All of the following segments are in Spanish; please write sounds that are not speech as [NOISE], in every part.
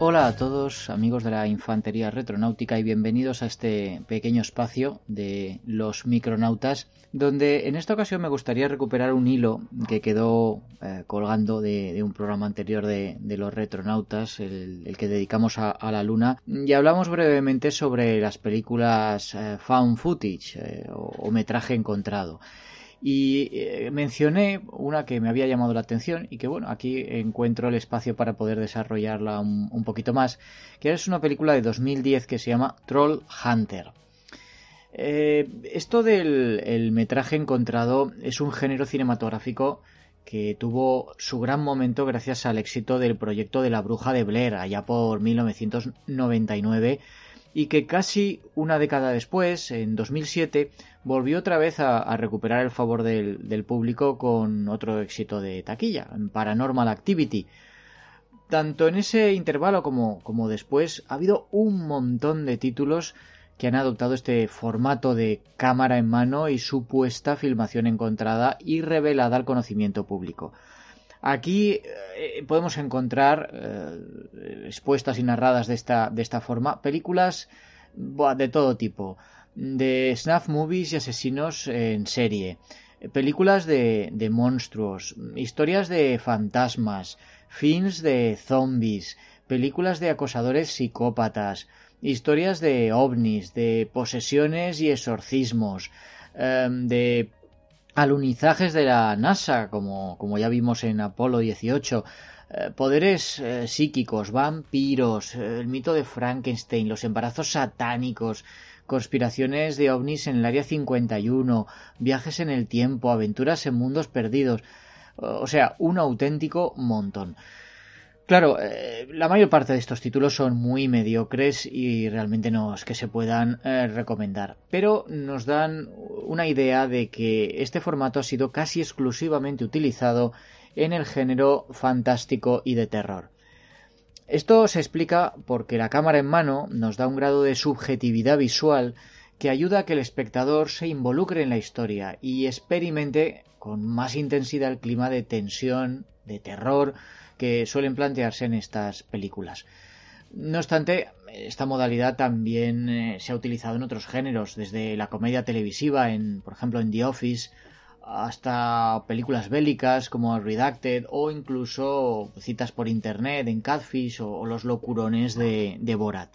Hola a todos amigos de la Infantería Retronáutica y bienvenidos a este pequeño espacio de los micronautas donde en esta ocasión me gustaría recuperar un hilo que quedó eh, colgando de, un programa anterior de, los retronautas, el, que dedicamos a, la luna y hablamos brevemente sobre las películas eh, found footage eh, o metraje encontrado y eh, mencioné una que me había llamado la atención y que bueno, aquí encuentro el espacio para poder desarrollarla un, poquito más, que es una película de 2010 que se llama Troll Hunter. Eh, esto del metraje encontrado es un género cinematográfico que tuvo su gran momento gracias al éxito del proyecto de la bruja de Blair allá por 1999 y que casi una década después, en 2007, volvió otra vez a, recuperar el favor del, público con otro éxito de taquilla, Paranormal Activity. Tanto en ese intervalo como, como después ha habido un montón de títulos que han adoptado este formato de cámara en mano y supuesta filmación encontrada y revelada al conocimiento público. Aquí eh, podemos encontrar eh, expuestas y narradas de esta, de esta forma. Películas de todo tipo, de snuff movies y asesinos en serie, películas de, de monstruos, historias de fantasmas, films de zombies, películas de acosadores psicópatas, historias de ovnis, de posesiones y exorcismos, em, de alunizajes de la NASA, como, como ya vimos en Apolo 18, eh, poderes eh, psíquicos, vampiros, eh, el mito de Frankenstein, los embarazos satánicos, conspiraciones de ovnis en el Área 51, viajes en el tiempo, aventuras en mundos perdidos, o sea, un auténtico montón. Claro, eh, la mayor parte de estos títulos son muy mediocres y realmente no es que se puedan eh, recomendar, pero nos dan una idea de que este formato ha sido casi exclusivamente utilizado en el género fantástico y de terror. Esto se explica porque la cámara en mano nos da un grado de subjetividad visual que ayuda a que el espectador se involucre en la historia y experimente con más intensidad el clima de tensión, de terror, que suelen plantearse en estas películas. No obstante, esta modalidad también eh, se ha utilizado en otros géneros, desde la comedia televisiva, en, por ejemplo en The Office, hasta películas bélicas como Redacted o incluso citas por internet en Catfish o, los locurones de, de, Borat.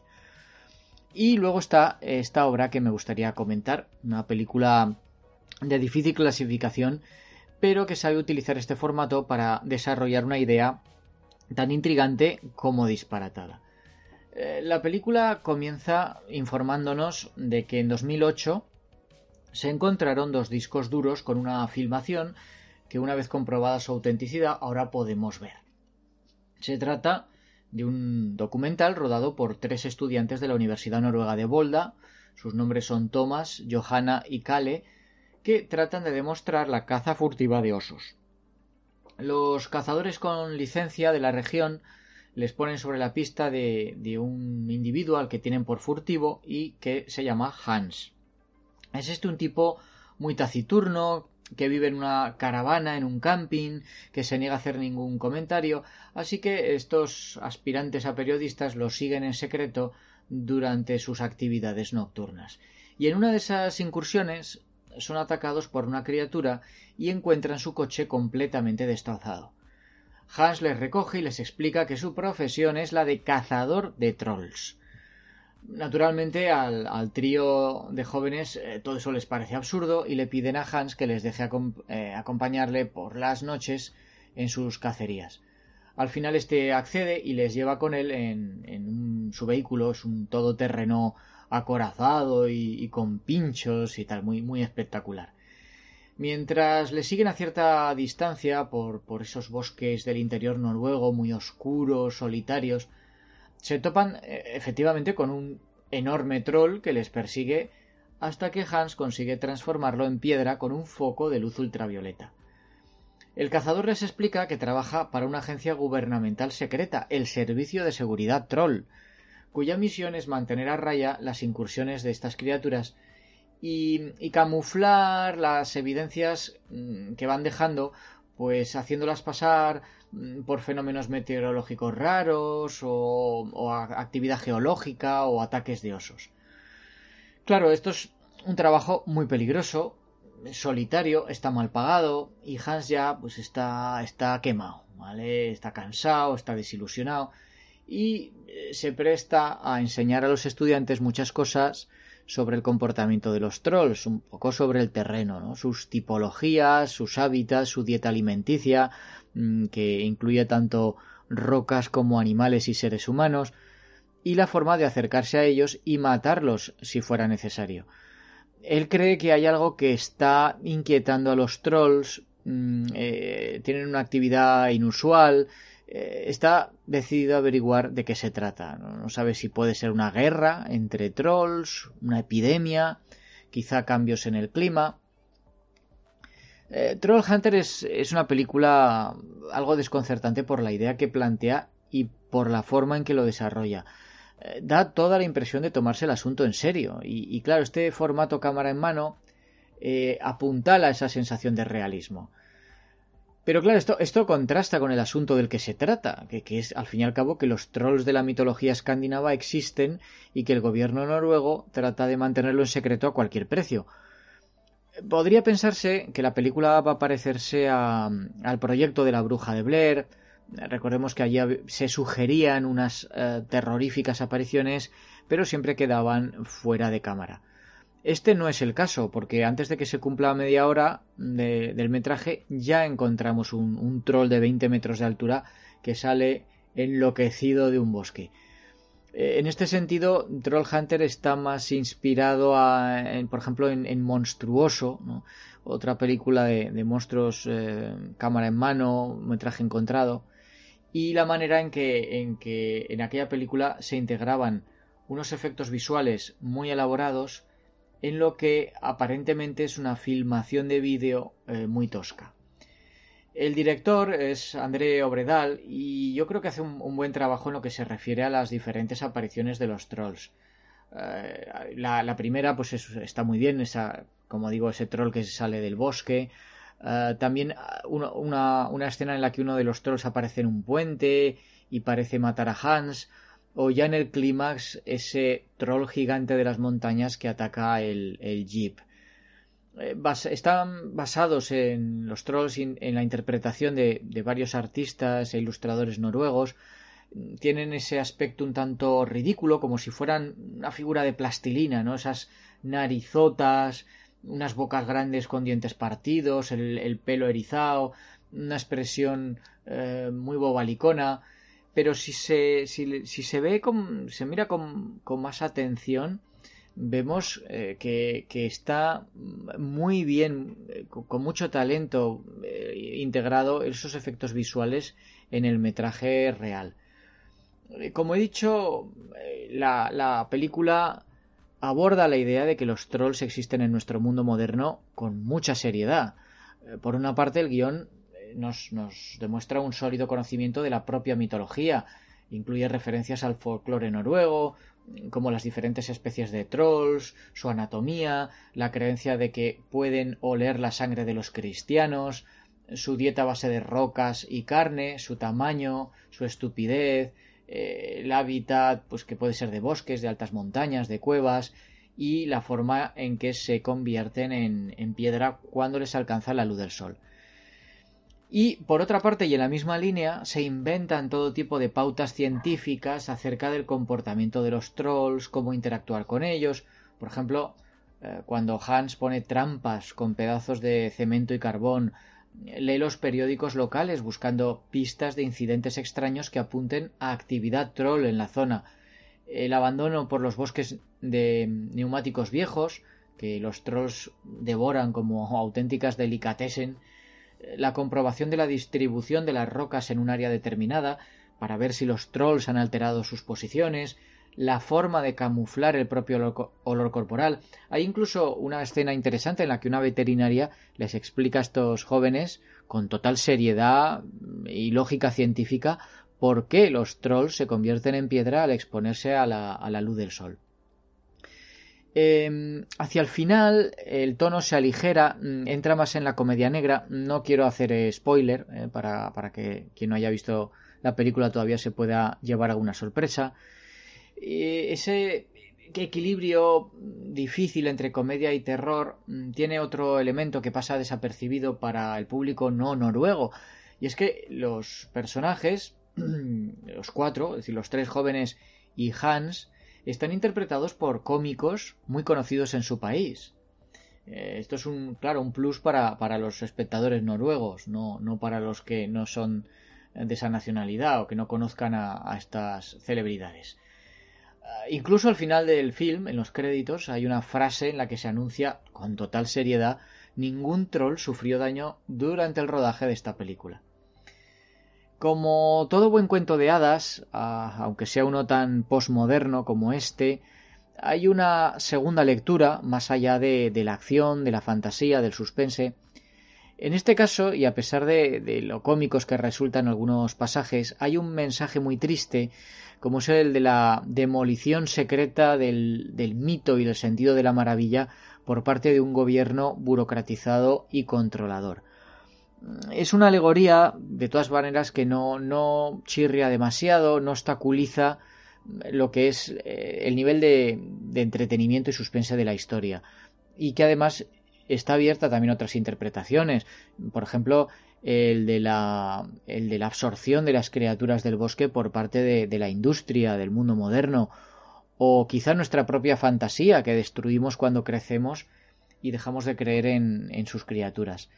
Y luego está esta obra que me gustaría comentar, una película de difícil clasificación, pero que sabe utilizar este formato para desarrollar una idea tan intrigante como disparatada. Eh, la película comienza informándonos de que en 2008 se encontraron dos discos duros con una filmación que una vez comprobada su autenticidad ahora podemos ver. Se trata de un documental rodado por tres estudiantes de la Universidad Noruega de Volda, sus nombres son Thomas, Johanna y Kale, que tratan de demostrar la caza furtiva de osos. Los cazadores con licencia de la región les ponen sobre la pista de, un individuo al que tienen por furtivo y que se llama Hans. Es este un tipo muy taciturno, que vive en una caravana, en un camping, que se niega a hacer ningún comentario, así que estos aspirantes a periodistas lo siguen en secreto durante sus actividades nocturnas. Y en una de esas incursiones son atacados por una criatura y encuentran su coche completamente destrozado. Hans les recoge y les explica que su profesión es la de cazador de trolls. Naturalmente al, trío de jóvenes eh, todo eso les parece absurdo y le piden a Hans que les deje eh, acompañarle por las noches en sus cacerías. Al final este accede y les lleva con él en, su vehículo, es un todoterreno acorazado y, con pinchos y tal, muy, muy espectacular. Mientras le siguen a cierta distancia por, por esos bosques del interior noruego muy oscuros, solitarios, se topan eh, efectivamente con un enorme troll que les persigue hasta que Hans consigue transformarlo en piedra con un foco de luz ultravioleta. El cazador les explica que trabaja para una agencia gubernamental secreta, el Servicio de Seguridad Troll, cuya misión es mantener a raya las incursiones de estas criaturas y, camuflar las evidencias mm, que van dejando, pues haciéndolas pasar Mm, por fenómenos meteorológicos raros o, actividad geológica o ataques de osos. Claro, esto es un trabajo muy peligroso, solitario, está mal pagado y Hans ya pues está, está quemado, ¿vale? Está cansado, está desilusionado y eh, se presta a enseñar a los estudiantes muchas cosas sobre el comportamiento de los trolls, un poco sobre el terreno, ¿no? sus tipologías, sus hábitats, su dieta alimenticia, mm, que incluye tanto rocas como animales y seres humanos, y la forma de acercarse a ellos y matarlos si fuera necesario. Él cree que hay algo que está inquietando a los trolls, mm, eh, tienen una actividad inusual, está decidido a averiguar de qué se trata. ¿no? sabe si puede ser una guerra entre trolls, una epidemia, quizá cambios en el clima. Eh, Troll Hunter es, una película algo desconcertante por la idea que plantea y por la forma en que lo desarrolla. Eh, da toda la impresión de tomarse el asunto en serio. Y, claro, este formato cámara en mano apuntala esa sensación de realismo. Pero claro, esto, contrasta con el asunto del que se trata, que, que, es al fin y al cabo que los trolls de la mitología escandinava existen y que el gobierno noruego trata de mantenerlo en secreto a cualquier precio. Podría pensarse que la película va a parecerse al proyecto de la bruja de Blair. Recordemos que allí se sugerían unas eh, terroríficas apariciones, pero siempre quedaban fuera de cámara. Este no es el caso, porque antes de que se cumpla media hora del metraje ya encontramos un, troll de 20 metros de altura que sale enloquecido de un bosque. Eh, en este sentido, Troll Hunter está más inspirado, por ejemplo, en, Monstruoso, otra película de, monstruos eh, cámara en mano, metraje encontrado, y la manera en que, en que en aquella película se integraban unos efectos visuales muy elaborados en lo que aparentemente es una filmación de vídeo eh, muy tosca. El director es André Obredal y yo creo que hace un, buen trabajo en lo que se refiere a las diferentes apariciones de los trolls. Eh, la, primera pues está muy bien, esa, como digo, ese troll que sale del bosque. Eh, también una, una escena en la que uno de los trolls aparece en un puente y parece matar a Hans o ya en el clímax ese troll gigante de las montañas que ataca el, jeep. Eh, están basados en los trolls en, la interpretación de, varios artistas e ilustradores noruegos. Tienen ese aspecto un tanto ridículo, como si fueran una figura de plastilina, ¿no? Esas narizotas, unas bocas grandes con dientes partidos, el, pelo erizado, una expresión eh, muy bobalicona pero si se, si, se ve, con, se mira con, más atención, vemos eh, que, que, está muy bien, eh, con, mucho talento eh, integrado esos efectos visuales en el metraje real. Como he dicho, la, la película aborda la idea de que los trolls existen en nuestro mundo moderno con mucha seriedad. Por una parte, el guion nos, demuestra un sólido conocimiento de la propia mitología. Incluye referencias al folclore noruego, como las diferentes especies de trolls, su anatomía, la creencia de que pueden oler la sangre de los cristianos, su dieta base de rocas y carne, su tamaño, su estupidez, eh, el hábitat, pues que puede ser de bosques, de altas montañas, de cuevas, y la forma en que se convierten en piedra cuando les alcanza la luz del sol. Y por otra parte, y en la misma línea, se inventan todo tipo de pautas científicas acerca del comportamiento de los trolls, cómo interactuar con ellos. Por ejemplo, eh, cuando Hans pone trampas con pedazos de cemento y carbón, lee los periódicos locales buscando pistas de incidentes extraños que apunten a actividad troll en la zona. El abandono por los bosques de neumáticos viejos, que los trolls devoran como auténticas delicatessen, la comprobación de la distribución de las rocas en un área determinada para ver si los trolls han alterado sus posiciones, la forma de camuflar el propio olor corporal. Hay incluso una escena interesante en la que una veterinaria les explica a estos jóvenes con total seriedad y lógica científica por qué los trolls se convierten en piedra al exponerse a la, a la luz del sol. Em, hacia el final el tono se aligera, mm, entra más en la comedia negra. No quiero hacer eh, spoiler eh, para, para, que quien no haya visto la película todavía se pueda llevar alguna sorpresa. ese equilibrio difícil entre comedia y terror mm, tiene otro elemento que pasa desapercibido para el público no noruego. Y es que los personajes, [CLEARS THROAT] los cuatro, es decir, los tres jóvenes y Hans, están interpretados por cómicos muy conocidos en su país. Eh, esto es un, claro, un plus para, para los espectadores noruegos, no, no, para los que no son de esa nacionalidad o que no conozcan a, estas celebridades. Ah, incluso al final del film, en los créditos, hay una frase en la que se anuncia con total seriedad ningún troll sufrió daño durante el rodaje de esta película. Como todo buen cuento de hadas, aunque sea uno tan posmoderno como este, hay una segunda lectura más allá de, la acción, de la fantasía, del suspense. En este caso, y a pesar de, lo cómicos que resultan algunos pasajes, hay un mensaje muy triste, como es el de la demolición secreta del, del mito y del sentido de la maravilla por parte de un gobierno burocratizado y controlador es una alegoría, de todas maneras, que no, no chirria demasiado, no obstaculiza lo que es eh, el nivel de, de, entretenimiento y suspense de la historia. Y que además está abierta también a otras interpretaciones. Por ejemplo, el de la, el de la absorción de las criaturas del bosque por parte de, de la industria, del mundo moderno. O quizá nuestra propia fantasía que destruimos cuando crecemos y dejamos de creer en, en sus criaturas.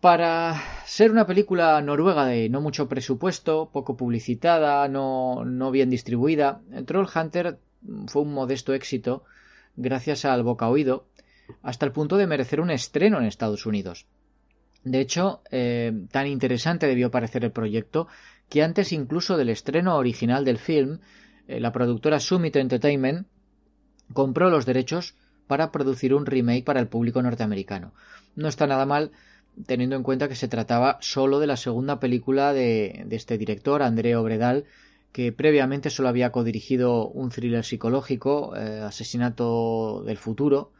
Para ser una película noruega de no mucho presupuesto, poco publicitada, no, bien distribuida, Troll Hunter fue un modesto éxito gracias al boca oído, hasta el punto de merecer un estreno en Estados Unidos. De hecho, eh, tan interesante debió parecer el proyecto que antes incluso del estreno original del film, eh, la productora Summit Entertainment compró los derechos para producir un remake para el público norteamericano. No está nada mal teniendo en cuenta que se trataba solo de la segunda película de, este director, André Obredal, que previamente solo había codirigido un thriller psicológico, eh, Asesinato del Futuro,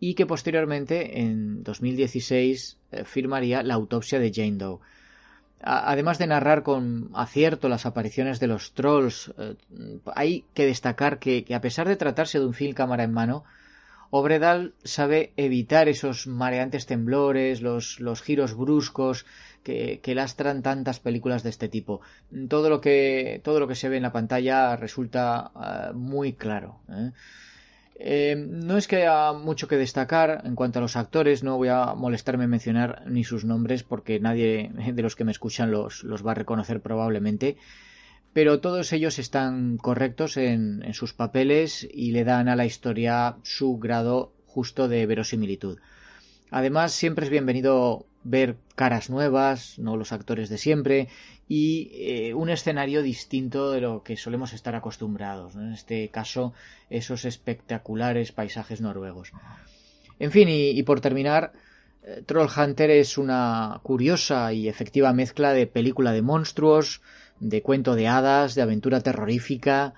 y que posteriormente, en 2016, eh, firmaría La autopsia de Jane Doe. además de narrar con acierto las apariciones de los trolls, eh, hay que destacar que, a pesar de tratarse de un film cámara en mano, Obredal sabe evitar esos mareantes temblores, los, los giros bruscos que, que, lastran tantas películas de este tipo. Todo lo que, todo lo que se ve en la pantalla resulta uh, muy claro. ¿eh? Eh, no es que haya mucho que destacar en cuanto a los actores, no voy a molestarme en mencionar ni sus nombres porque nadie [LAUGHS] de los que me escuchan los, los va a reconocer probablemente pero todos ellos están correctos en, sus papeles y le dan a la historia su grado justo de verosimilitud. Además, siempre es bienvenido ver caras nuevas, no los actores de siempre, y eh, un escenario distinto de lo que solemos estar acostumbrados. En este caso, esos espectaculares paisajes noruegos. En fin, y, por terminar, eh, Troll Hunter es una curiosa y efectiva mezcla de película de monstruos, de cuento de hadas, de aventura terrorífica,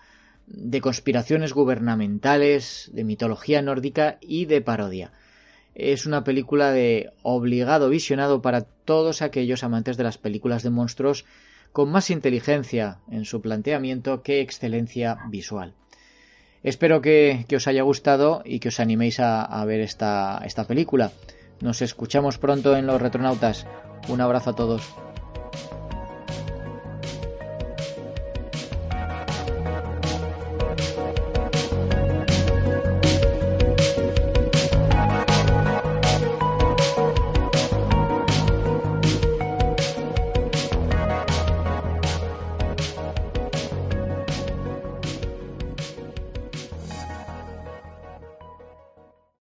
de conspiraciones gubernamentales, de mitología nórdica y de parodia. Es una película de obligado visionado para todos aquellos amantes de las películas de monstruos con más inteligencia en su planteamiento que excelencia visual. Espero que, os haya gustado y que os animéis a, ver esta, esta película. Nos escuchamos pronto en los retronautas. Un abrazo a todos.